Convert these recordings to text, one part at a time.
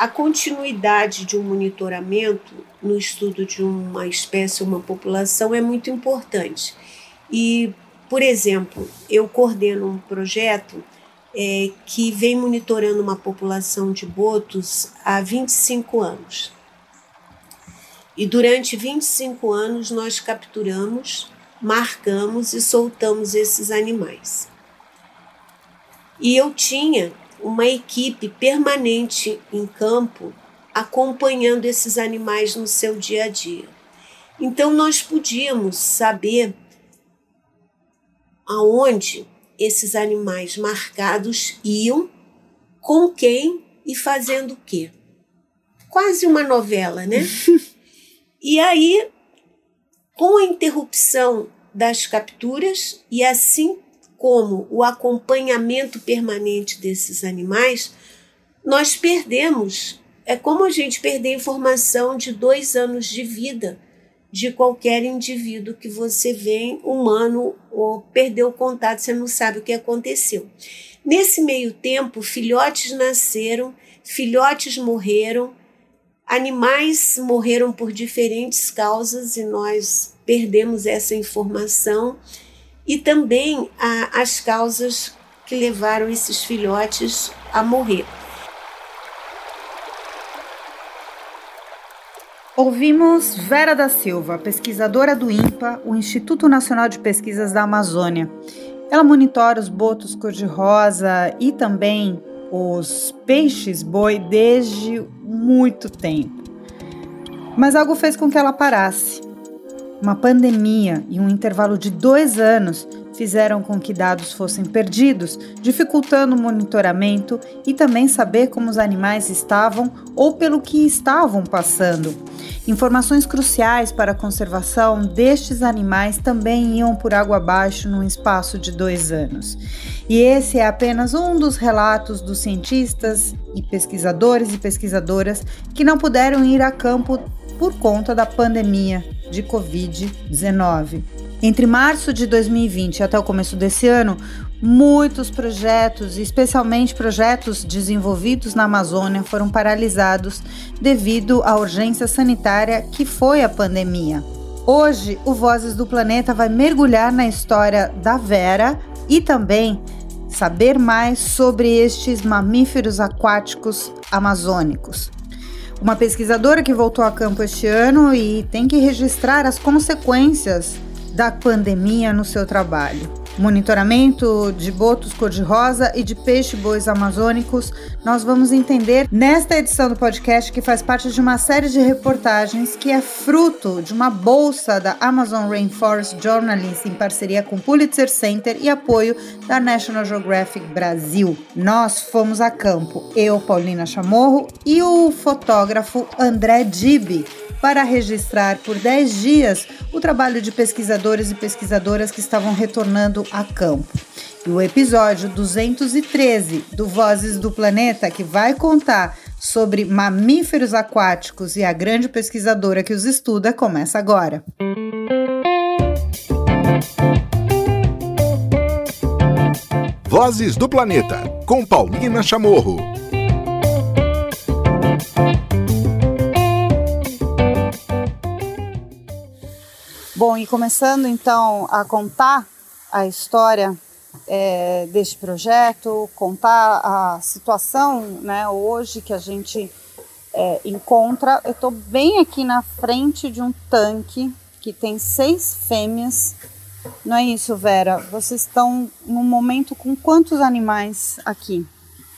a continuidade de um monitoramento no estudo de uma espécie uma população é muito importante. E, por exemplo, eu coordeno um projeto é, que vem monitorando uma população de botos há 25 anos. E durante 25 anos nós capturamos, marcamos e soltamos esses animais. E eu tinha uma equipe permanente em campo acompanhando esses animais no seu dia a dia. Então nós podíamos saber aonde esses animais marcados iam, com quem e fazendo o quê. Quase uma novela, né? e aí, com a interrupção das capturas e assim como o acompanhamento permanente desses animais, nós perdemos. É como a gente perder informação de dois anos de vida de qualquer indivíduo que você vê humano ou perdeu o contato, você não sabe o que aconteceu. Nesse meio tempo, filhotes nasceram, filhotes morreram, animais morreram por diferentes causas e nós perdemos essa informação e também a, as causas que levaram esses filhotes a morrer. Ouvimos Vera da Silva, pesquisadora do INPA, o Instituto Nacional de Pesquisas da Amazônia. Ela monitora os botos cor-de-rosa e também os peixes-boi desde muito tempo. Mas algo fez com que ela parasse. Uma pandemia e um intervalo de dois anos fizeram com que dados fossem perdidos, dificultando o monitoramento e também saber como os animais estavam ou pelo que estavam passando. Informações cruciais para a conservação destes animais também iam por água abaixo num espaço de dois anos. E esse é apenas um dos relatos dos cientistas e pesquisadores e pesquisadoras que não puderam ir a campo por conta da pandemia de Covid-19. Entre março de 2020 até o começo desse ano, muitos projetos, especialmente projetos desenvolvidos na Amazônia, foram paralisados devido à urgência sanitária que foi a pandemia. Hoje, o Vozes do Planeta vai mergulhar na história da Vera e também saber mais sobre estes mamíferos aquáticos amazônicos uma pesquisadora que voltou a campo este ano e tem que registrar as consequências da pandemia no seu trabalho monitoramento de botos cor-de-rosa e de peixe-bois amazônicos, nós vamos entender nesta edição do podcast que faz parte de uma série de reportagens que é fruto de uma bolsa da Amazon Rainforest Journalists em parceria com o Pulitzer Center e apoio da National Geographic Brasil. Nós fomos a campo, eu, Paulina Chamorro e o fotógrafo André Dibi para registrar por 10 dias o trabalho de pesquisadores e pesquisadoras que estavam retornando a campo. E o episódio 213 do Vozes do Planeta, que vai contar sobre mamíferos aquáticos e a grande pesquisadora que os estuda, começa agora. Vozes do Planeta, com Paulina Chamorro. Bom, e começando então a contar a história é, deste projeto, contar a situação né, hoje que a gente é, encontra. Eu estou bem aqui na frente de um tanque que tem seis fêmeas. Não é isso, Vera? Vocês estão no momento com quantos animais aqui?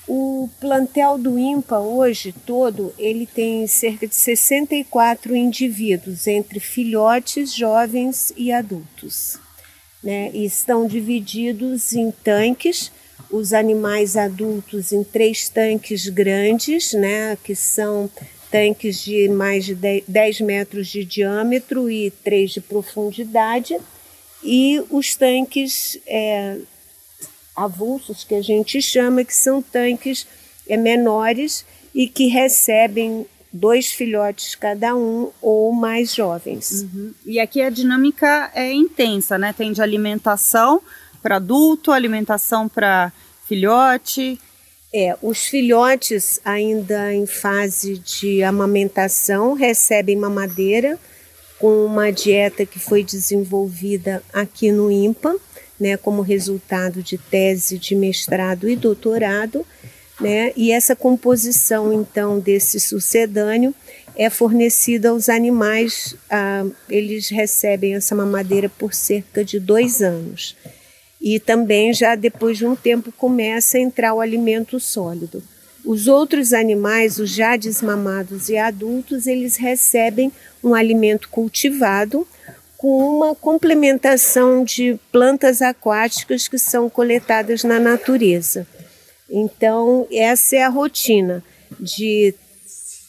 O plantel do IMPA hoje todo, ele tem cerca de 64 indivíduos, entre filhotes, jovens e adultos. Né? E estão divididos em tanques, os animais adultos em três tanques grandes, né? que são tanques de mais de 10 metros de diâmetro e 3 de profundidade, e os tanques é, avulsos que a gente chama, que são tanques é, menores e que recebem dois filhotes cada um ou mais jovens. Uhum. E aqui a dinâmica é intensa, né? Tem de alimentação para adulto, alimentação para filhote. É, os filhotes ainda em fase de amamentação recebem mamadeira com uma dieta que foi desenvolvida aqui no IMPA, né, como resultado de tese de mestrado e doutorado, né, e essa composição então desse sucedâneo é fornecida aos animais, ah, eles recebem essa mamadeira por cerca de dois anos e também já depois de um tempo começa a entrar o alimento sólido. Os outros animais, os já desmamados e adultos, eles recebem um alimento cultivado com uma complementação de plantas aquáticas que são coletadas na natureza. Então, essa é a rotina de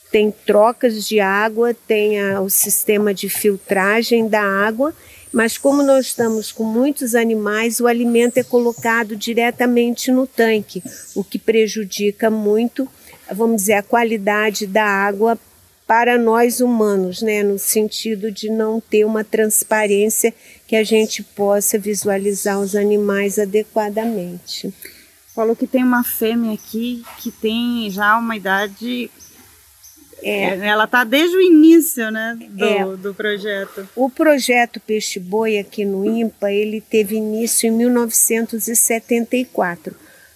tem trocas de água, tem a, o sistema de filtragem da água mas como nós estamos com muitos animais, o alimento é colocado diretamente no tanque, o que prejudica muito, vamos dizer, a qualidade da água para nós humanos, né, no sentido de não ter uma transparência que a gente possa visualizar os animais adequadamente. Falou que tem uma fêmea aqui que tem já uma idade é. Ela está desde o início né, do, é. do projeto. O projeto Peixe Boi aqui no IMPA, ele teve início em 1974,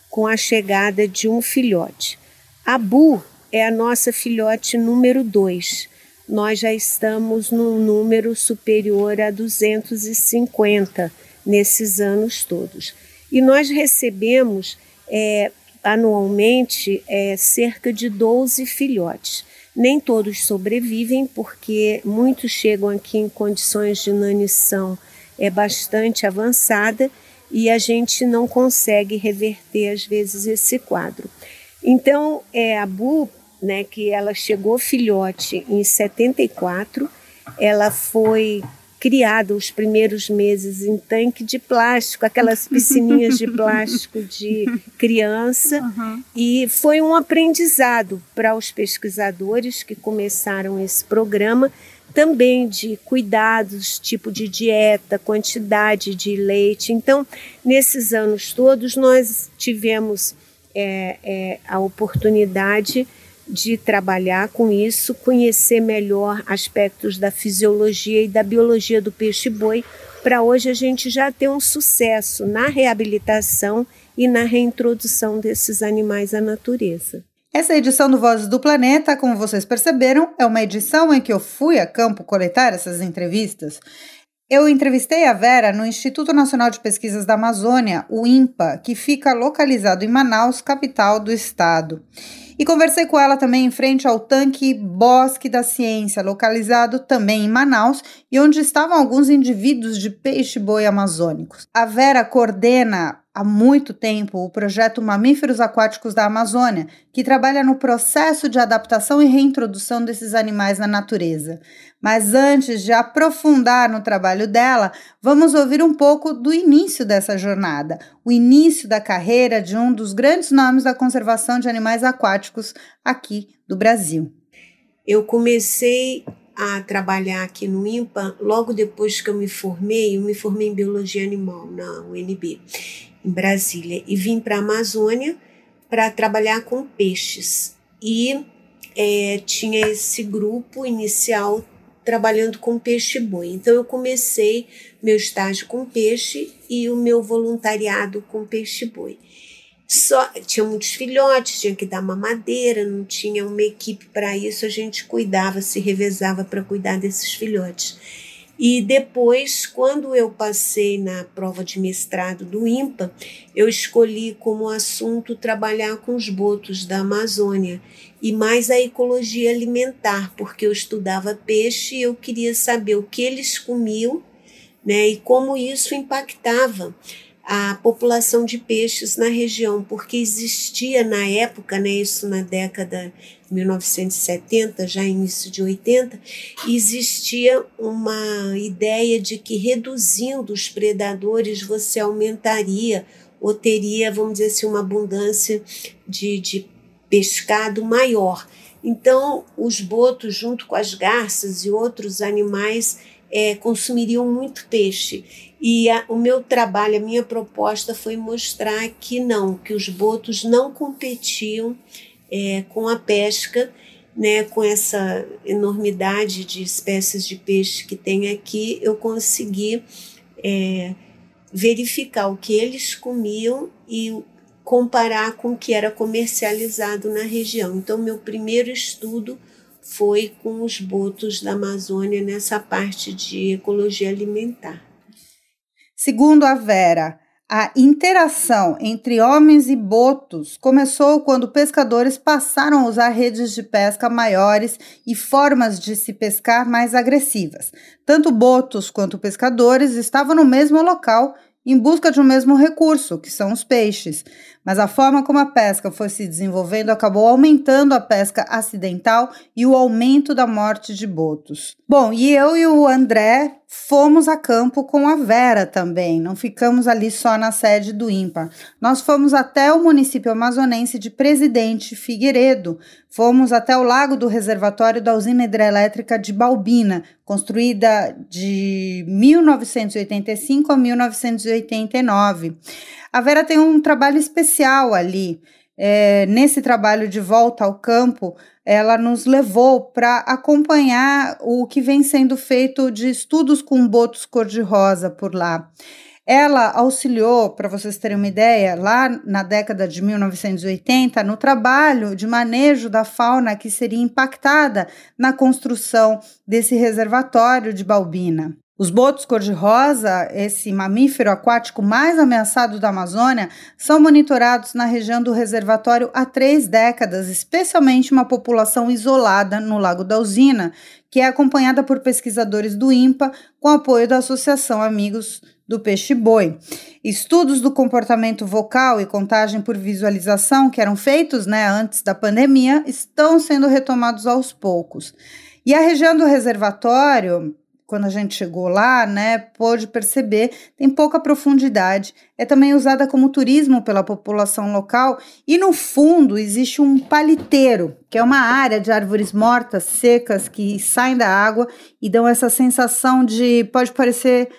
com a chegada de um filhote. A Bu é a nossa filhote número 2. Nós já estamos num número superior a 250 nesses anos todos. E nós recebemos é, anualmente é, cerca de 12 filhotes. Nem todos sobrevivem, porque muitos chegam aqui em condições de inanição é bastante avançada e a gente não consegue reverter às vezes esse quadro. Então, é a Bu, né, que ela chegou filhote em 74, ela foi criada os primeiros meses em tanque de plástico, aquelas piscininhas de plástico de criança, uhum. e foi um aprendizado para os pesquisadores que começaram esse programa, também de cuidados, tipo de dieta, quantidade de leite. Então, nesses anos todos, nós tivemos é, é, a oportunidade de trabalhar com isso, conhecer melhor aspectos da fisiologia e da biologia do peixe-boi, para hoje a gente já ter um sucesso na reabilitação e na reintrodução desses animais à natureza. Essa edição do Vozes do Planeta, como vocês perceberam, é uma edição em que eu fui a campo coletar essas entrevistas. Eu entrevistei a Vera no Instituto Nacional de Pesquisas da Amazônia, o INPA, que fica localizado em Manaus, capital do estado. E conversei com ela também em frente ao tanque Bosque da Ciência, localizado também em Manaus, e onde estavam alguns indivíduos de peixe-boi amazônicos. A Vera coordena há muito tempo o projeto Mamíferos Aquáticos da Amazônia, que trabalha no processo de adaptação e reintrodução desses animais na natureza. Mas antes de aprofundar no trabalho dela, vamos ouvir um pouco do início dessa jornada, o início da carreira de um dos grandes nomes da conservação de animais aquáticos aqui do Brasil. Eu comecei a trabalhar aqui no IMPA logo depois que eu me formei, eu me formei em biologia animal na UNB em Brasília, e vim para a Amazônia para trabalhar com peixes. E é, tinha esse grupo inicial trabalhando com peixe-boi. Então eu comecei meu estágio com peixe e o meu voluntariado com peixe-boi. Só tinha muitos filhotes, tinha que dar mamadeira, não tinha uma equipe para isso, a gente cuidava, se revezava para cuidar desses filhotes. E depois, quando eu passei na prova de mestrado do IMPA, eu escolhi como assunto trabalhar com os botos da Amazônia e mais a ecologia alimentar, porque eu estudava peixe e eu queria saber o que eles comiam né, e como isso impactava a população de peixes na região, porque existia na época, né, isso na década de 1970, já início de 80, existia uma ideia de que reduzindo os predadores você aumentaria ou teria, vamos dizer assim, uma abundância de, de pescado maior. Então, os botos, junto com as garças e outros animais, é, consumiriam muito peixe. E a, o meu trabalho, a minha proposta foi mostrar que não, que os botos não competiam é, com a pesca, né, com essa enormidade de espécies de peixe que tem aqui, eu consegui é, verificar o que eles comiam e comparar com o que era comercializado na região. Então, meu primeiro estudo foi com os botos da Amazônia nessa parte de ecologia alimentar. Segundo a Vera, a interação entre homens e botos começou quando pescadores passaram a usar redes de pesca maiores e formas de se pescar mais agressivas. Tanto botos quanto pescadores estavam no mesmo local em busca de um mesmo recurso, que são os peixes. Mas a forma como a pesca foi se desenvolvendo acabou aumentando a pesca acidental e o aumento da morte de botos. Bom, e eu e o André fomos a campo com a Vera também, não ficamos ali só na sede do IMPA. Nós fomos até o município amazonense de Presidente Figueiredo, fomos até o lago do reservatório da usina hidrelétrica de Balbina, construída de 1985 a 1989. A Vera tem um trabalho especial ali. É, nesse trabalho de volta ao campo, ela nos levou para acompanhar o que vem sendo feito de estudos com botos cor-de-rosa por lá. Ela auxiliou, para vocês terem uma ideia, lá na década de 1980, no trabalho de manejo da fauna que seria impactada na construção desse reservatório de Balbina. Os botos cor-de-rosa, esse mamífero aquático mais ameaçado da Amazônia, são monitorados na região do reservatório há três décadas, especialmente uma população isolada no Lago da Usina, que é acompanhada por pesquisadores do INPA com apoio da Associação Amigos do Peixe-Boi. Estudos do comportamento vocal e contagem por visualização, que eram feitos né, antes da pandemia, estão sendo retomados aos poucos. E a região do reservatório quando a gente chegou lá, né, pôde perceber, tem pouca profundidade. É também usada como turismo pela população local e no fundo existe um paliteiro, que é uma área de árvores mortas, secas que saem da água e dão essa sensação de pode parecer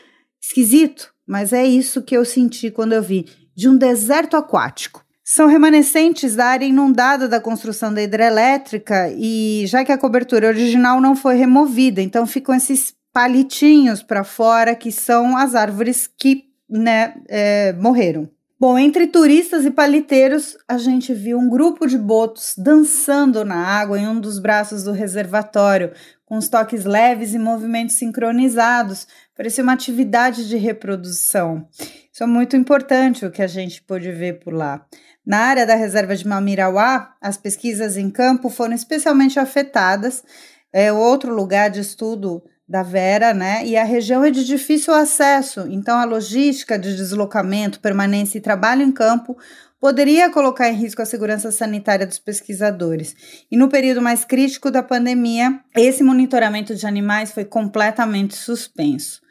esquisito, mas é isso que eu senti quando eu vi, de um deserto aquático. São remanescentes da área inundada da construção da hidrelétrica e já que a cobertura original não foi removida, então ficam esses palitinhos para fora, que são as árvores que né, é, morreram. Bom, entre turistas e paliteiros, a gente viu um grupo de botos dançando na água em um dos braços do reservatório, com os toques leves e movimentos sincronizados. Parecia uma atividade de reprodução. Isso é muito importante o que a gente pôde ver por lá. Na área da reserva de Mamirauá, as pesquisas em campo foram especialmente afetadas. É outro lugar de estudo da Vera, né? E a região é de difícil acesso, então a logística de deslocamento, permanência e trabalho em campo poderia colocar em risco a segurança sanitária dos pesquisadores. E no período mais crítico da pandemia, esse monitoramento de animais foi completamente suspenso.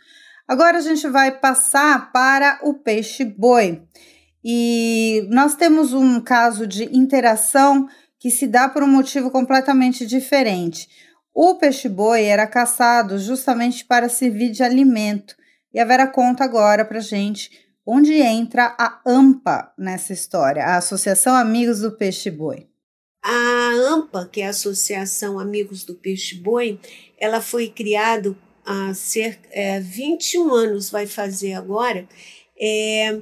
Agora a gente vai passar para o peixe-boi. E nós temos um caso de interação que se dá por um motivo completamente diferente. O peixe-boi era caçado justamente para servir de alimento. E a Vera conta agora para gente onde entra a AMPA nessa história, a Associação Amigos do Peixe-Boi. A AMPA, que é a Associação Amigos do Peixe-Boi, ela foi criada há cerca é, 21 anos, vai fazer agora, é,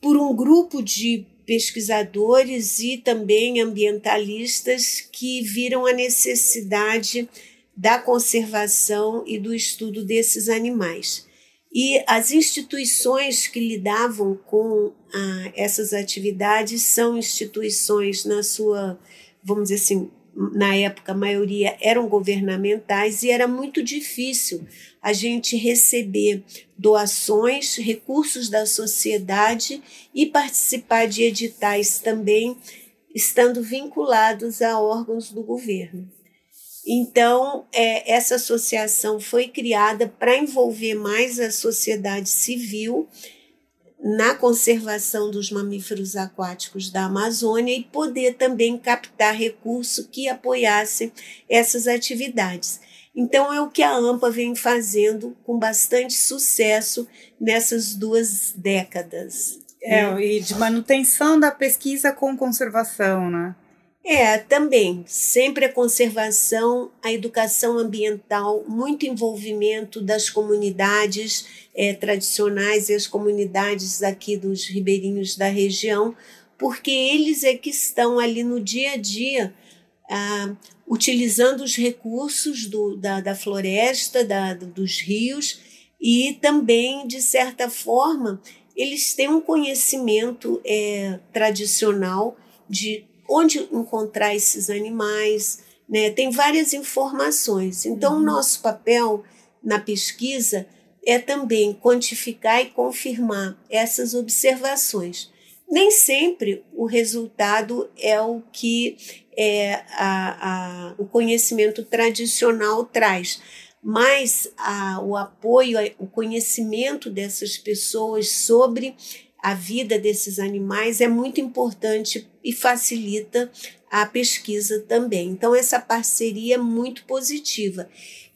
por um grupo de pesquisadores e também ambientalistas que viram a necessidade da conservação e do estudo desses animais. E as instituições que lidavam com ah, essas atividades são instituições, na sua, vamos dizer assim, na época a maioria eram governamentais e era muito difícil a gente receber doações, recursos da sociedade e participar de editais também, estando vinculados a órgãos do governo. Então, é, essa associação foi criada para envolver mais a sociedade civil na conservação dos mamíferos aquáticos da Amazônia e poder também captar recurso que apoiasse essas atividades. Então, é o que a AMPA vem fazendo com bastante sucesso nessas duas décadas. É, né? e de manutenção da pesquisa com conservação, né? É, também. Sempre a conservação, a educação ambiental, muito envolvimento das comunidades é, tradicionais e as comunidades aqui dos ribeirinhos da região, porque eles é que estão ali no dia a dia ah, utilizando os recursos do, da, da floresta, da, dos rios e também, de certa forma, eles têm um conhecimento é, tradicional de onde encontrar esses animais, né? tem várias informações. Então, uhum. o nosso papel na pesquisa é também quantificar e confirmar essas observações. Nem sempre o resultado é o que é, a, a, o conhecimento tradicional traz, mas a, o apoio, o conhecimento dessas pessoas sobre a vida desses animais é muito importante e facilita a pesquisa também. Então, essa parceria é muito positiva.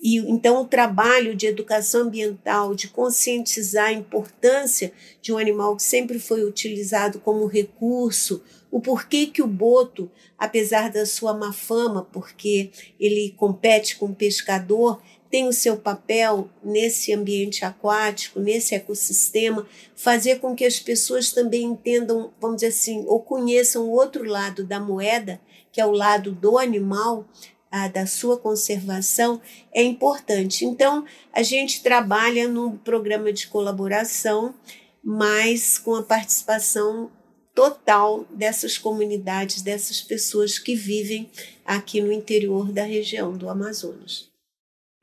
E então o trabalho de educação ambiental, de conscientizar a importância de um animal que sempre foi utilizado como recurso, o porquê que o boto, apesar da sua má fama, porque ele compete com o pescador, tem o seu papel nesse ambiente aquático, nesse ecossistema, fazer com que as pessoas também entendam, vamos dizer assim, ou conheçam o outro lado da moeda, que é o lado do animal, a, da sua conservação, é importante. Então, a gente trabalha num programa de colaboração, mas com a participação total dessas comunidades, dessas pessoas que vivem aqui no interior da região do Amazonas.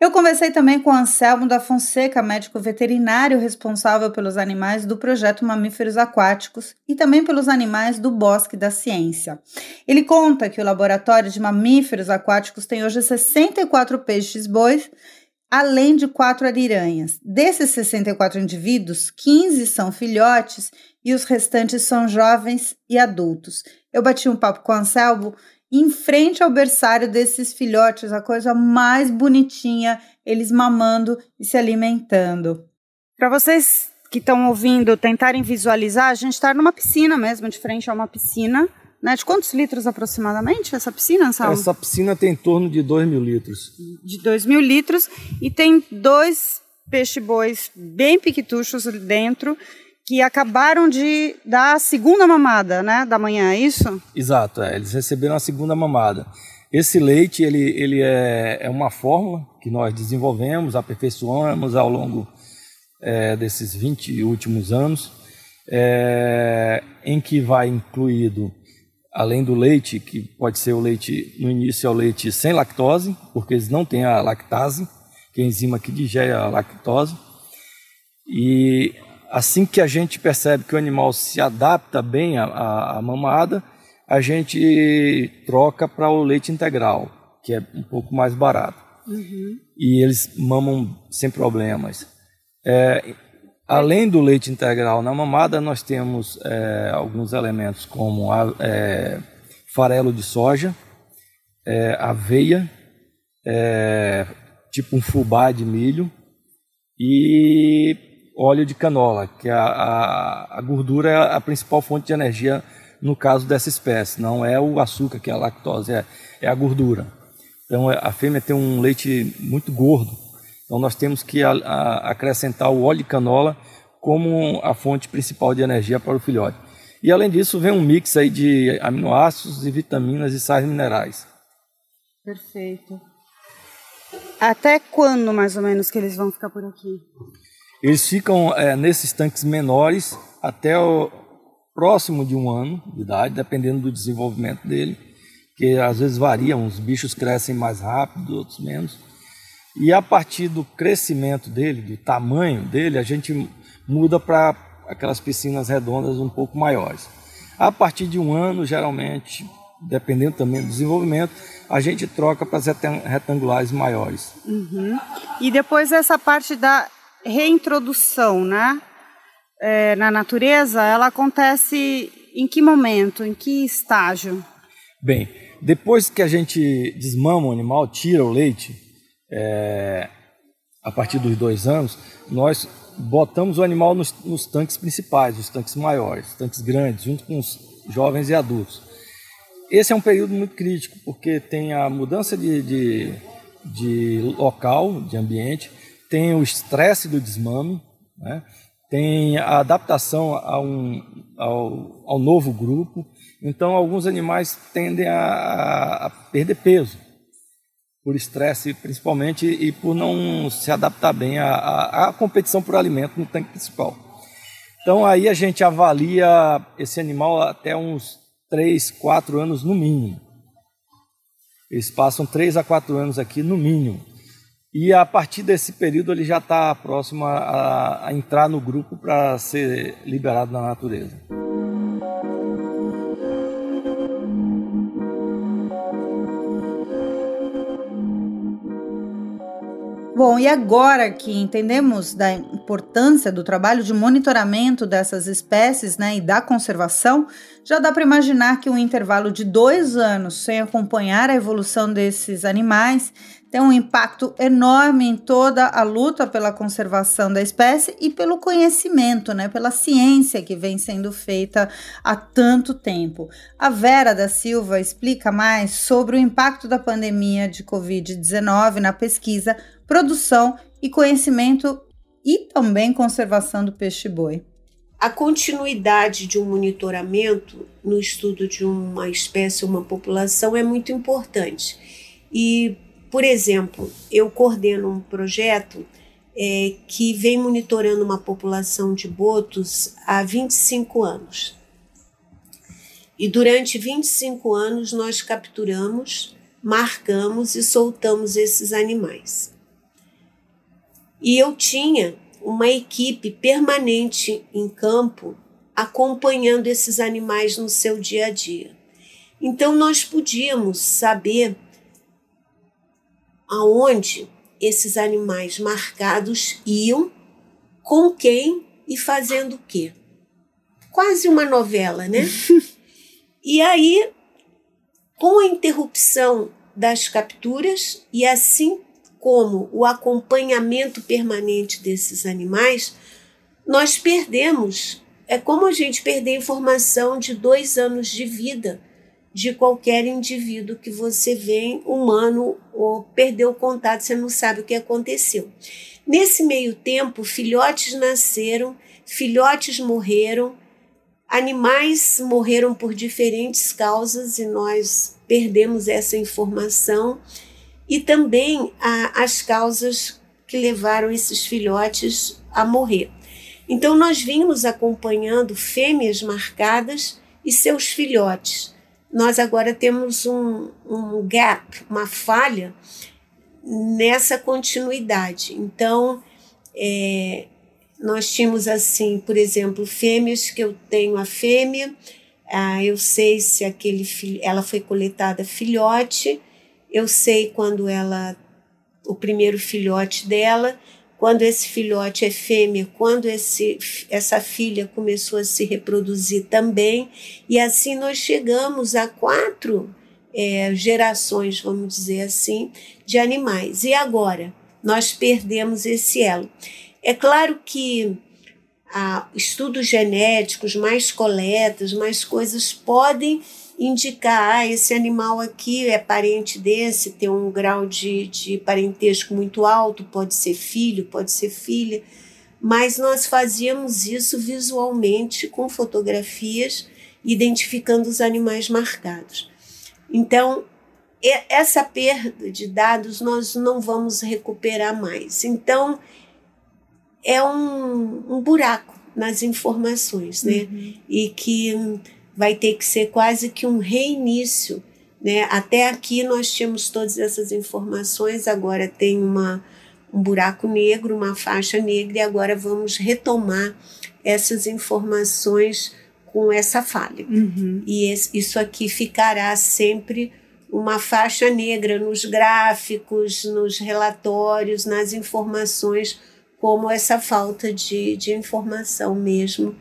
Eu conversei também com Anselmo da Fonseca, médico veterinário responsável pelos animais do projeto Mamíferos Aquáticos e também pelos animais do Bosque da Ciência. Ele conta que o laboratório de mamíferos aquáticos tem hoje 64 peixes-bois, além de quatro ariranhas. Desses 64 indivíduos, 15 são filhotes e os restantes são jovens e adultos. Eu bati um papo com o Anselmo em frente ao berçário desses filhotes, a coisa mais bonitinha, eles mamando e se alimentando. Para vocês que estão ouvindo tentarem visualizar, a gente está numa piscina mesmo, de frente a uma piscina. Né? De quantos litros aproximadamente essa piscina, Sal? Essa piscina tem em torno de 2 mil litros. De 2 mil litros e tem dois peixe-bois bem piquituchos dentro que acabaram de dar a segunda mamada, né, da manhã, é isso? Exato, é, eles receberam a segunda mamada. Esse leite, ele, ele é, é uma fórmula que nós desenvolvemos, aperfeiçoamos ao longo é, desses 20 últimos anos, é, em que vai incluído, além do leite, que pode ser o leite, no início é o leite sem lactose, porque eles não têm a lactase, que é a enzima que digere a lactose, e assim que a gente percebe que o animal se adapta bem à, à, à mamada, a gente troca para o leite integral, que é um pouco mais barato. Uhum. E eles mamam sem problemas. É, além do leite integral na mamada, nós temos é, alguns elementos como a, é, farelo de soja, é, aveia, é, tipo um fubá de milho e óleo de canola, que a, a, a, gordura é a principal fonte de energia no caso dessa espécie, não é o açúcar, que é a lactose, é, é a gordura. Então a fêmea tem um leite muito gordo, então nós temos que a, acrescentar o óleo de canola como a fonte principal de energia para o filhote. E além disso, vem um mix aí de aminoácidos e vitaminas e sais minerais. Perfeito. Até quando, mais ou menos, que eles vão ficar por aqui? Eles ficam é, nesses tanques menores até o próximo de um ano de idade, dependendo do desenvolvimento dele, que às vezes varia, uns bichos crescem mais rápido, outros menos. E a partir do crescimento dele, do tamanho dele, a gente muda para aquelas piscinas redondas um pouco maiores. A partir de um ano, geralmente, dependendo também do desenvolvimento, a gente troca para as retangulares maiores. Uhum. E depois essa parte da reintrodução, né? É, na natureza, ela acontece em que momento, em que estágio? Bem, depois que a gente desmama o animal, tira o leite, é, a partir dos dois anos, nós botamos o animal nos, nos tanques principais, os tanques maiores, tanques grandes, junto com os jovens e adultos. Esse é um período muito crítico, porque tem a mudança de, de, de local, de ambiente, tem o estresse do desmame, né? tem a adaptação a um, ao, ao novo grupo. Então, alguns animais tendem a, a perder peso, por estresse principalmente e por não se adaptar bem à, à, à competição por alimento no tanque principal. Então, aí a gente avalia esse animal até uns 3, 4 anos no mínimo. Eles passam 3 a 4 anos aqui no mínimo. E a partir desse período ele já está próximo a, a entrar no grupo para ser liberado na natureza. Bom, e agora que entendemos da importância do trabalho de monitoramento dessas espécies né, e da conservação, já dá para imaginar que um intervalo de dois anos sem acompanhar a evolução desses animais tem um impacto enorme em toda a luta pela conservação da espécie e pelo conhecimento, né, pela ciência que vem sendo feita há tanto tempo. A Vera da Silva explica mais sobre o impacto da pandemia de Covid-19 na pesquisa, produção e conhecimento e também conservação do peixe-boi. A continuidade de um monitoramento no estudo de uma espécie uma população é muito importante. E por exemplo, eu coordeno um projeto é, que vem monitorando uma população de botos há 25 anos. E durante 25 anos nós capturamos, marcamos e soltamos esses animais. E eu tinha uma equipe permanente em campo acompanhando esses animais no seu dia a dia. Então nós podíamos saber aonde esses animais marcados iam, com quem e fazendo o quê. Quase uma novela, né? e aí, com a interrupção das capturas e assim como o acompanhamento permanente desses animais, nós perdemos. É como a gente perder informação de dois anos de vida de qualquer indivíduo que você vê humano ou perdeu o contato, você não sabe o que aconteceu. Nesse meio tempo, filhotes nasceram, filhotes morreram, animais morreram por diferentes causas e nós perdemos essa informação e também a, as causas que levaram esses filhotes a morrer. Então, nós vimos acompanhando fêmeas marcadas e seus filhotes nós agora temos um, um gap, uma falha nessa continuidade. Então, é, nós tínhamos assim, por exemplo, fêmeas que eu tenho a fêmea, ah, eu sei se aquele ela foi coletada filhote, eu sei quando ela o primeiro filhote dela, quando esse filhote é fêmea, quando esse, essa filha começou a se reproduzir também, e assim nós chegamos a quatro é, gerações, vamos dizer assim, de animais. E agora nós perdemos esse elo. É claro que ah, estudos genéticos, mais coletas, mais coisas podem indicar, ah, esse animal aqui é parente desse, tem um grau de, de parentesco muito alto, pode ser filho, pode ser filha, mas nós fazíamos isso visualmente com fotografias, identificando os animais marcados. Então, essa perda de dados nós não vamos recuperar mais. Então, é um, um buraco nas informações, né? Uhum. E que vai ter que ser quase que um reinício. Né? Até aqui nós tínhamos todas essas informações, agora tem uma, um buraco negro, uma faixa negra, e agora vamos retomar essas informações com essa falha. Uhum. E esse, isso aqui ficará sempre uma faixa negra nos gráficos, nos relatórios, nas informações, como essa falta de, de informação mesmo.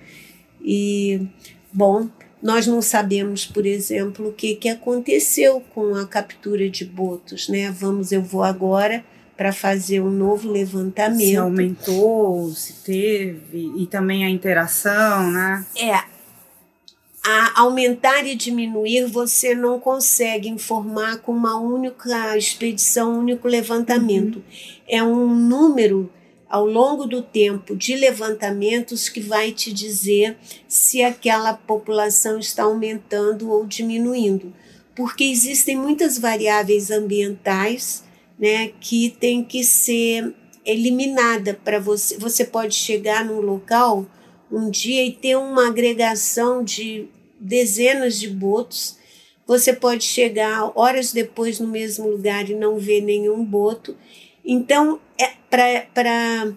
E, bom, nós não sabemos, por exemplo, o que, que aconteceu com a captura de botos. Né? Vamos, eu vou agora para fazer um novo levantamento. Se aumentou, se teve, e também a interação, né? É. A aumentar e diminuir, você não consegue informar com uma única expedição, um único levantamento. Uhum. É um número ao longo do tempo de levantamentos que vai te dizer se aquela população está aumentando ou diminuindo. Porque existem muitas variáveis ambientais né, que tem que ser eliminada para você. Você pode chegar num local um dia e ter uma agregação de dezenas de botos. Você pode chegar horas depois no mesmo lugar e não ver nenhum boto. Então, é para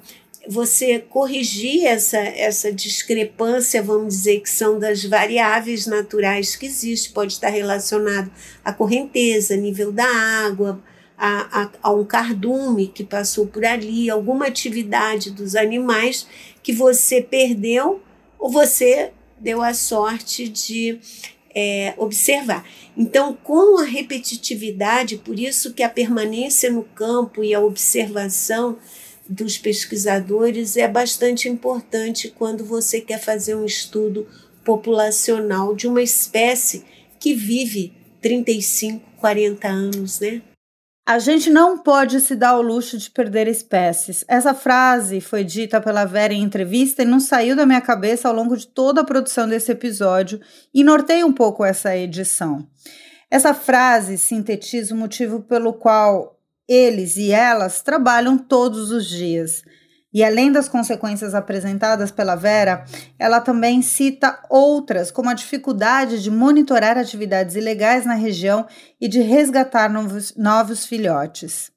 você corrigir essa, essa discrepância, vamos dizer, que são das variáveis naturais que existem, pode estar relacionado à correnteza, nível da água, a, a, a um cardume que passou por ali, alguma atividade dos animais que você perdeu ou você deu a sorte de é, observar. Então, com a repetitividade, por isso que a permanência no campo e a observação dos pesquisadores é bastante importante quando você quer fazer um estudo populacional de uma espécie que vive 35, 40 anos, né? A gente não pode se dar o luxo de perder espécies. Essa frase foi dita pela Vera em entrevista e não saiu da minha cabeça ao longo de toda a produção desse episódio e norteia um pouco essa edição. Essa frase sintetiza o motivo pelo qual eles e elas trabalham todos os dias e além das consequências apresentadas pela Vera, ela também cita outras, como a dificuldade de monitorar atividades ilegais na região e de resgatar novos, novos filhotes.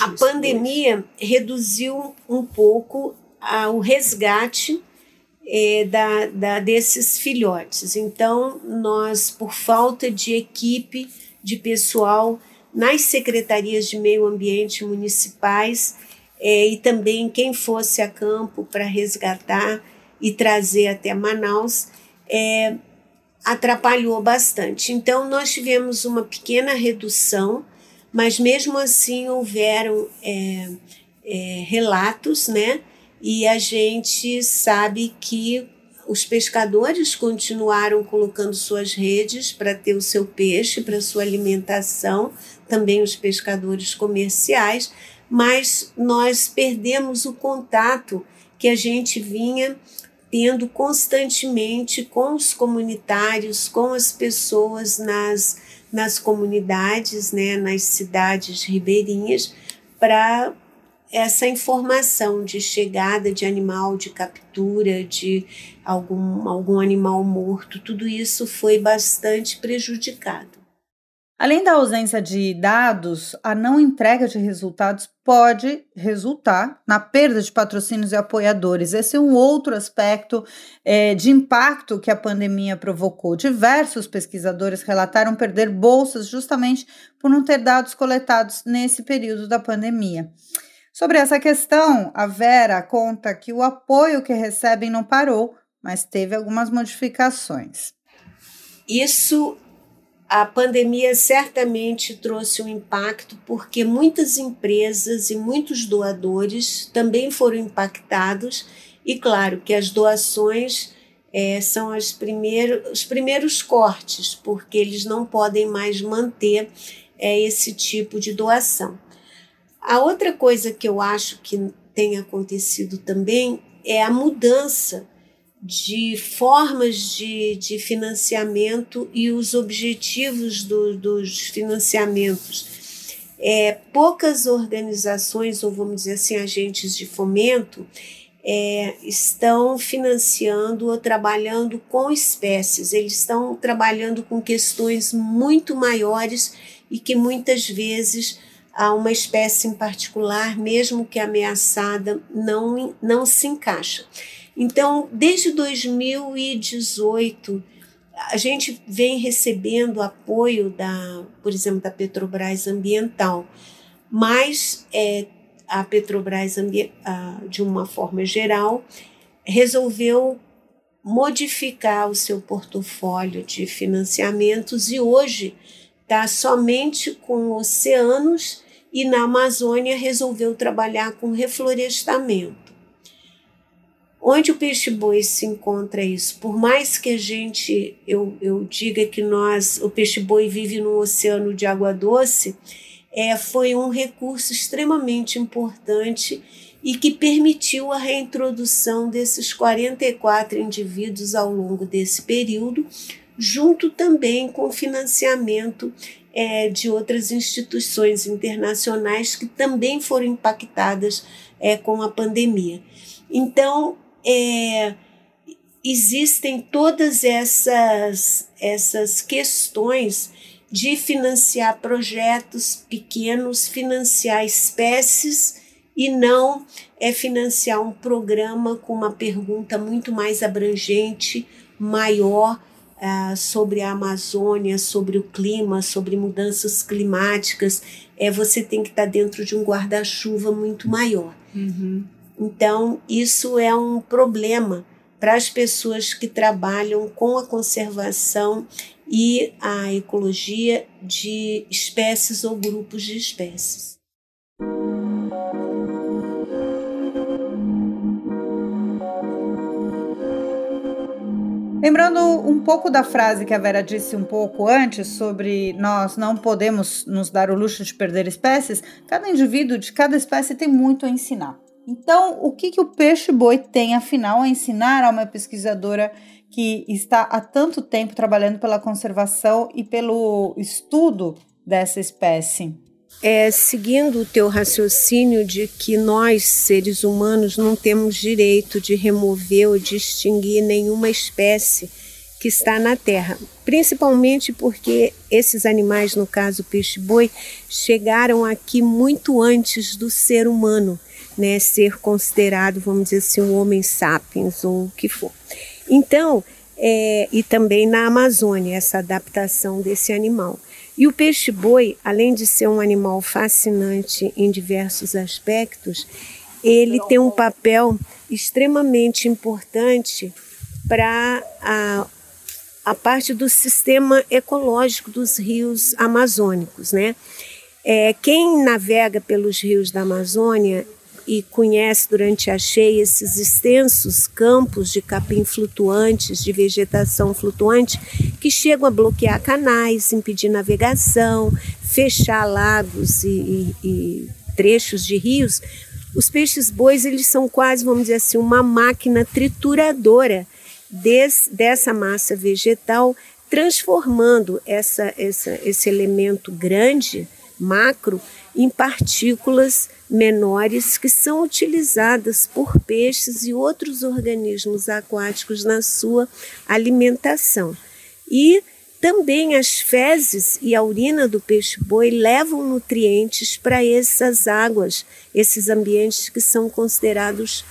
A pandemia reduziu um pouco a, o resgate é, da, da, desses filhotes. Então, nós, por falta de equipe, de pessoal nas secretarias de meio ambiente municipais, e também quem fosse a campo para resgatar e trazer até Manaus, é, atrapalhou bastante. Então, nós tivemos uma pequena redução, mas mesmo assim houveram é, é, relatos, né? E a gente sabe que os pescadores continuaram colocando suas redes para ter o seu peixe, para sua alimentação, também os pescadores comerciais, mas nós perdemos o contato que a gente vinha tendo constantemente com os comunitários, com as pessoas nas, nas comunidades, né, nas cidades ribeirinhas, para essa informação de chegada de animal, de captura, de algum, algum animal morto, tudo isso foi bastante prejudicado. Além da ausência de dados, a não entrega de resultados pode resultar na perda de patrocínios e apoiadores. Esse é um outro aspecto é, de impacto que a pandemia provocou. Diversos pesquisadores relataram perder bolsas justamente por não ter dados coletados nesse período da pandemia. Sobre essa questão, a Vera conta que o apoio que recebem não parou, mas teve algumas modificações. Isso a pandemia certamente trouxe um impacto porque muitas empresas e muitos doadores também foram impactados e claro que as doações é, são as os primeiros cortes porque eles não podem mais manter é, esse tipo de doação. A outra coisa que eu acho que tem acontecido também é a mudança de formas de, de financiamento e os objetivos do, dos financiamentos. É, poucas organizações, ou vamos dizer assim, agentes de fomento, é, estão financiando ou trabalhando com espécies, eles estão trabalhando com questões muito maiores e que muitas vezes a uma espécie em particular, mesmo que ameaçada, não, não se encaixa. Então, desde 2018, a gente vem recebendo apoio da, por exemplo, da Petrobras Ambiental, mas é, a Petrobras, de uma forma geral, resolveu modificar o seu portfólio de financiamentos e hoje está somente com oceanos e na Amazônia resolveu trabalhar com reflorestamento. Onde o peixe-boi se encontra isso? Por mais que a gente, eu, eu diga que nós, o peixe-boi vive no oceano de água doce, é, foi um recurso extremamente importante e que permitiu a reintrodução desses 44 indivíduos ao longo desse período, junto também com financiamento é, de outras instituições internacionais que também foram impactadas é, com a pandemia. Então, é, existem todas essas, essas questões de financiar projetos pequenos, financiar espécies e não é financiar um programa com uma pergunta muito mais abrangente, maior uh, sobre a Amazônia, sobre o clima, sobre mudanças climáticas. É você tem que estar dentro de um guarda-chuva muito maior. Uhum. Então, isso é um problema para as pessoas que trabalham com a conservação e a ecologia de espécies ou grupos de espécies. Lembrando um pouco da frase que a Vera disse um pouco antes sobre nós não podemos nos dar o luxo de perder espécies, cada indivíduo de cada espécie tem muito a ensinar. Então, o que, que o peixe-boi tem, afinal, a ensinar a uma pesquisadora que está há tanto tempo trabalhando pela conservação e pelo estudo dessa espécie? É, seguindo o teu raciocínio de que nós, seres humanos, não temos direito de remover ou de extinguir nenhuma espécie que está na Terra, principalmente porque esses animais, no caso o peixe-boi, chegaram aqui muito antes do ser humano né, ser considerado, vamos dizer assim, um homem sapiens ou o que for. Então, é, e também na Amazônia, essa adaptação desse animal. E o peixe-boi, além de ser um animal fascinante em diversos aspectos, ele tem um papel extremamente importante para a, a parte do sistema ecológico dos rios amazônicos, né? É, quem navega pelos rios da Amazônia e conhece durante a cheia esses extensos campos de capim flutuantes, de vegetação flutuante, que chegam a bloquear canais, impedir navegação, fechar lagos e, e, e trechos de rios, os peixes bois eles são quase, vamos dizer assim, uma máquina trituradora des, dessa massa vegetal, transformando essa, essa, esse elemento grande, macro, em partículas menores que são utilizadas por peixes e outros organismos aquáticos na sua alimentação. E também as fezes e a urina do peixe-boi levam nutrientes para essas águas, esses ambientes que são considerados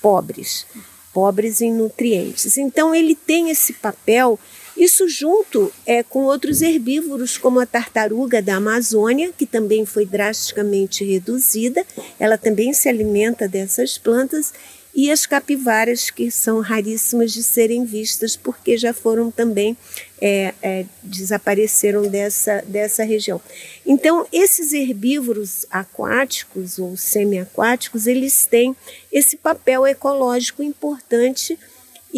pobres, pobres em nutrientes. Então ele tem esse papel isso junto é, com outros herbívoros, como a tartaruga da Amazônia, que também foi drasticamente reduzida, ela também se alimenta dessas plantas, e as capivaras, que são raríssimas de serem vistas, porque já foram também, é, é, desapareceram dessa, dessa região. Então, esses herbívoros aquáticos ou semiaquáticos, eles têm esse papel ecológico importante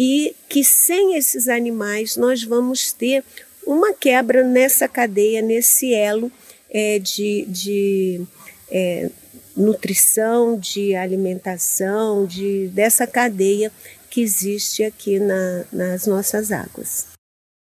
e que sem esses animais nós vamos ter uma quebra nessa cadeia, nesse elo é, de, de é, nutrição, de alimentação, de, dessa cadeia que existe aqui na, nas nossas águas.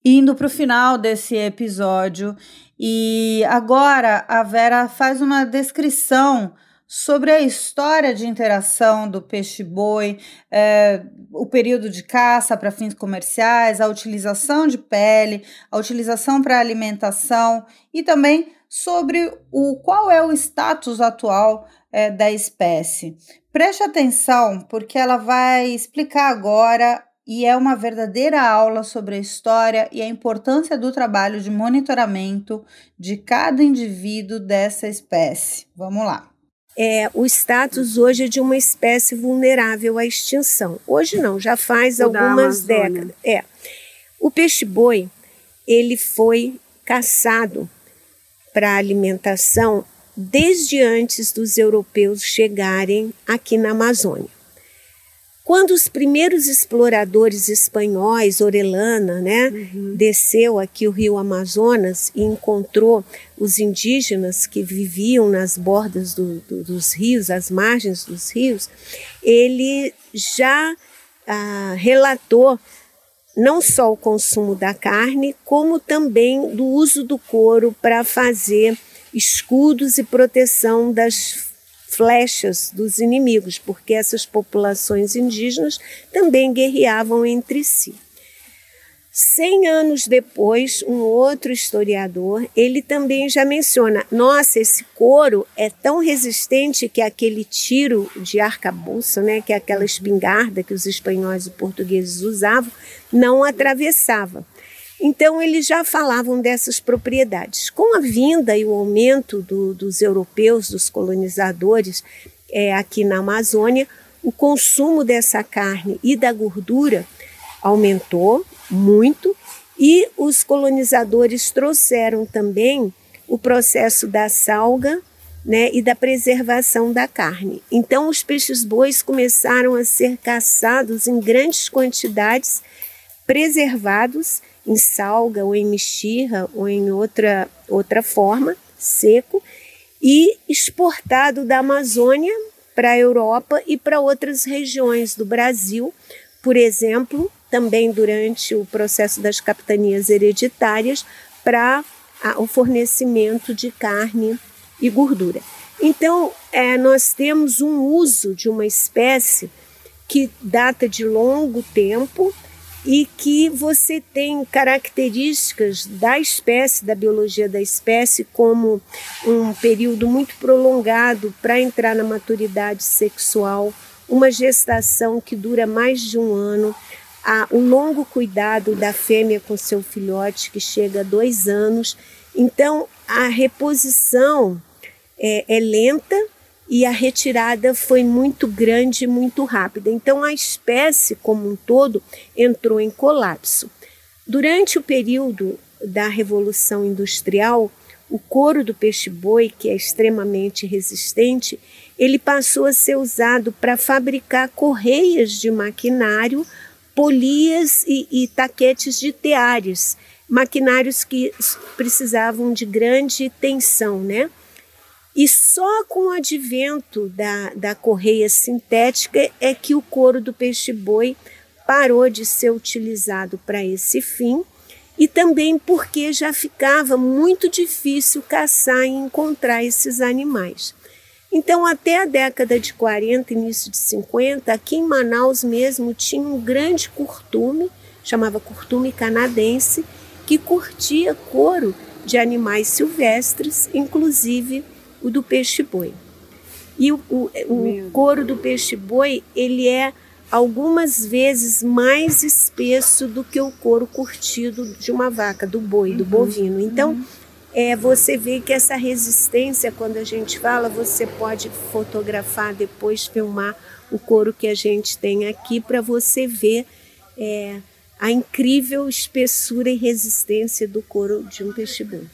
Indo para o final desse episódio, e agora a Vera faz uma descrição sobre a história de interação do peixe-boi, é, o período de caça para fins comerciais, a utilização de pele, a utilização para alimentação e também sobre o qual é o status atual é, da espécie. Preste atenção, porque ela vai explicar agora e é uma verdadeira aula sobre a história e a importância do trabalho de monitoramento de cada indivíduo dessa espécie. Vamos lá é, o status hoje é de uma espécie vulnerável à extinção. Hoje não, já faz o algumas décadas. É. O peixe-boi, ele foi caçado para alimentação desde antes dos europeus chegarem aqui na Amazônia. Quando os primeiros exploradores espanhóis, Orellana, né, uhum. desceu aqui o rio Amazonas e encontrou os indígenas que viviam nas bordas do, do, dos rios, às margens dos rios, ele já ah, relatou não só o consumo da carne, como também do uso do couro para fazer escudos e proteção das flechas dos inimigos, porque essas populações indígenas também guerreavam entre si. Cem anos depois, um outro historiador, ele também já menciona, nossa, esse couro é tão resistente que aquele tiro de arcabouço, né, que é aquela espingarda que os espanhóis e portugueses usavam, não atravessava. Então, eles já falavam dessas propriedades. Com a vinda e o aumento do, dos europeus, dos colonizadores é, aqui na Amazônia, o consumo dessa carne e da gordura aumentou muito e os colonizadores trouxeram também o processo da salga né, e da preservação da carne. Então, os peixes-bois começaram a ser caçados em grandes quantidades, preservados em salga ou em mexerra ou em outra, outra forma, seco, e exportado da Amazônia para a Europa e para outras regiões do Brasil, por exemplo, também durante o processo das capitanias hereditárias, para o fornecimento de carne e gordura. Então, é, nós temos um uso de uma espécie que data de longo tempo e que você tem características da espécie, da biologia da espécie, como um período muito prolongado para entrar na maturidade sexual, uma gestação que dura mais de um ano, o longo cuidado da fêmea com seu filhote, que chega a dois anos. Então, a reposição é, é lenta e a retirada foi muito grande e muito rápida. Então a espécie como um todo entrou em colapso. Durante o período da Revolução Industrial, o couro do peixe-boi, que é extremamente resistente, ele passou a ser usado para fabricar correias de maquinário, polias e, e taquetes de teares, maquinários que precisavam de grande tensão, né? E só com o advento da, da correia sintética é que o couro do peixe-boi parou de ser utilizado para esse fim e também porque já ficava muito difícil caçar e encontrar esses animais. Então, até a década de 40, início de 50, aqui em Manaus mesmo tinha um grande curtume, chamava curtume canadense, que curtia couro de animais silvestres, inclusive o do peixe-boi. E o, o, o couro do peixe-boi, ele é algumas vezes mais espesso do que o couro curtido de uma vaca, do boi, do uhum, bovino. Então, uhum. é, você vê que essa resistência, quando a gente fala, você pode fotografar depois, filmar o couro que a gente tem aqui para você ver é, a incrível espessura e resistência do couro de um peixe-boi.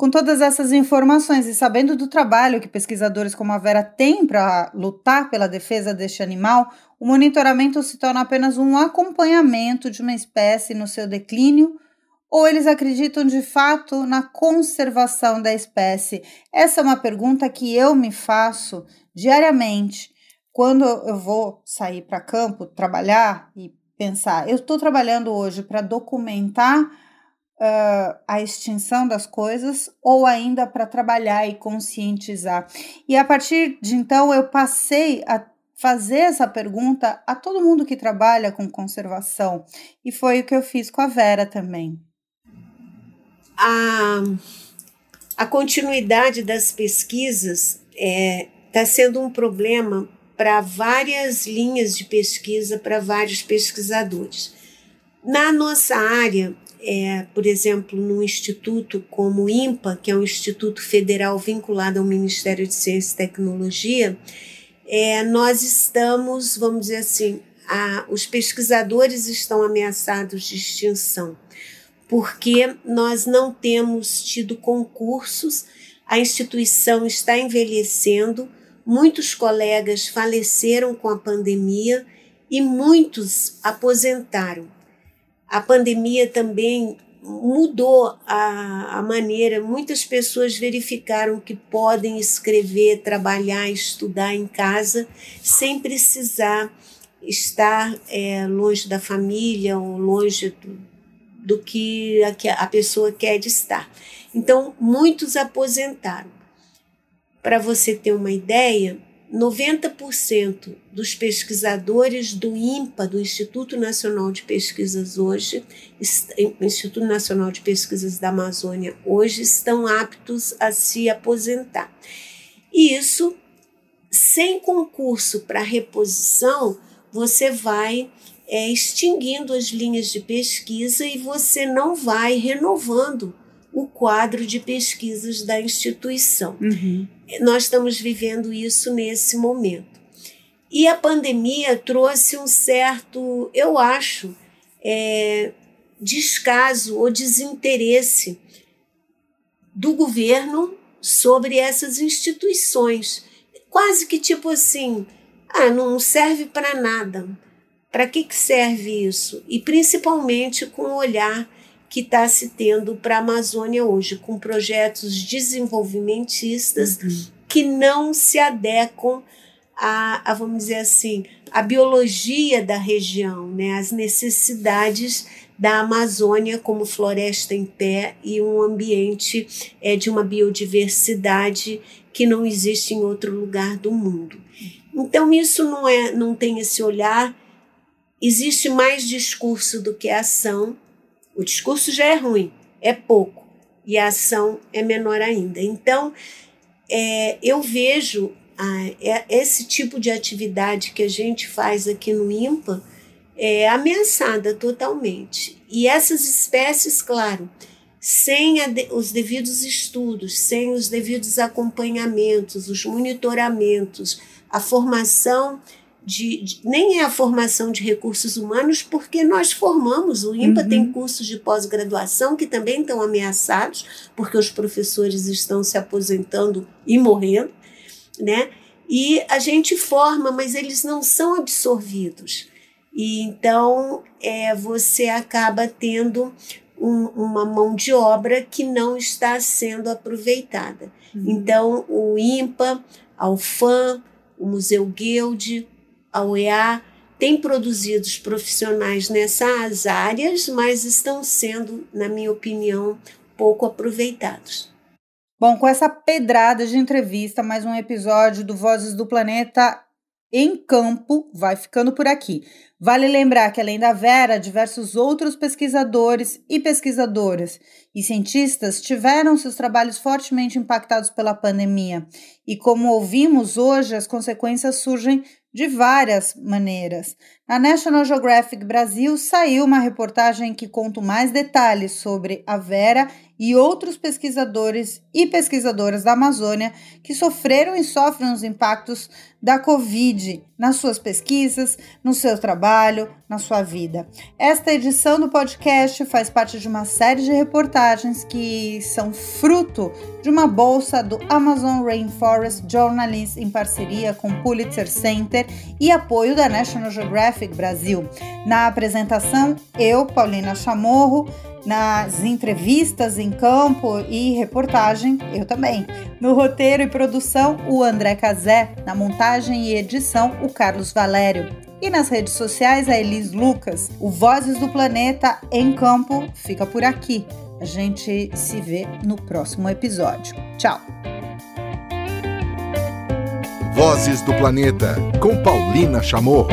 Com todas essas informações e sabendo do trabalho que pesquisadores como a Vera têm para lutar pela defesa deste animal, o monitoramento se torna apenas um acompanhamento de uma espécie no seu declínio ou eles acreditam de fato na conservação da espécie? Essa é uma pergunta que eu me faço diariamente quando eu vou sair para campo, trabalhar e pensar. Eu estou trabalhando hoje para documentar uh, a extinção das coisas ou ainda para trabalhar e conscientizar. E a partir de então eu passei a fazer essa pergunta a todo mundo que trabalha com conservação e foi o que eu fiz com a Vera também. A, a continuidade das pesquisas está é, tá sendo um problema para várias linhas de pesquisa, para vários pesquisadores. Na nossa área, é, por exemplo, num instituto como o INPA, que é um instituto federal vinculado ao Ministério de Ciência e Tecnologia, é, nós estamos, vamos dizer assim, a, os pesquisadores estão ameaçados de extinção, porque nós não temos tido concursos a instituição está envelhecendo, muitos colegas faleceram com a pandemia e muitos aposentaram. A pandemia também mudou a, a maneira, muitas pessoas verificaram que podem escrever, trabalhar, estudar em casa sem precisar estar é, longe da família ou longe do, do que a, a pessoa quer de estar. Então, muitos aposentaram. Para você ter uma ideia, 90% dos pesquisadores do INPA, do Instituto Nacional de Pesquisas hoje, Instituto Nacional de Pesquisas da Amazônia hoje, estão aptos a se aposentar. E isso, sem concurso para reposição, você vai é, extinguindo as linhas de pesquisa e você não vai renovando o quadro de pesquisas da instituição. Uhum. Nós estamos vivendo isso nesse momento. E a pandemia trouxe um certo, eu acho, é, descaso ou desinteresse do governo sobre essas instituições. Quase que tipo assim, ah, não serve para nada. Para que, que serve isso? E principalmente com o olhar que está se tendo para a Amazônia hoje, com projetos desenvolvimentistas uhum. que não se adequam a, a, vamos dizer assim, a biologia da região, né? as necessidades da Amazônia como floresta em pé e um ambiente é, de uma biodiversidade que não existe em outro lugar do mundo. Então isso não é, não tem esse olhar. Existe mais discurso do que ação o discurso já é ruim, é pouco, e a ação é menor ainda. Então, é, eu vejo é, esse tipo de atividade que a gente faz aqui no IMPA é ameaçada totalmente. E essas espécies, claro, sem os devidos estudos, sem os devidos acompanhamentos, os monitoramentos, a formação de, de, nem é a formação de recursos humanos, porque nós formamos, o IMPA uhum. tem cursos de pós-graduação que também estão ameaçados, porque os professores estão se aposentando e morrendo, né? E a gente forma, mas eles não são absorvidos. E então é, você acaba tendo um, uma mão de obra que não está sendo aproveitada. Uhum. Então, o IMPA, a UFAM, o Museu Guild, a UEA tem produzido profissionais nessas áreas, mas estão sendo, na minha opinião, pouco aproveitados. Bom, com essa pedrada de entrevista, mais um episódio do Vozes do Planeta em campo vai ficando por aqui. Vale lembrar que, além da Vera, diversos outros pesquisadores e pesquisadoras e cientistas tiveram seus trabalhos fortemente impactados pela pandemia. E, como ouvimos hoje, as consequências surgem de várias maneiras. Na National Geographic Brasil saiu uma reportagem que conta mais detalhes sobre a Vera e outros pesquisadores e pesquisadoras da Amazônia que sofreram e sofrem os impactos da Covid nas suas pesquisas, no seu trabalho, na sua vida. Esta edição do podcast faz parte de uma série de reportagens que são fruto de uma bolsa do Amazon Rainforest Journalists em parceria com o Pulitzer Center e apoio da National Geographic Brasil. Na apresentação, eu, Paulina Chamorro, nas entrevistas em campo e reportagem, eu também. No roteiro e produção, o André Cazé. Na montagem e edição, o Carlos Valério. E nas redes sociais, a Elis Lucas. O Vozes do Planeta em Campo fica por aqui. A gente se vê no próximo episódio. Tchau! Vozes do Planeta, com Paulina Chamorro.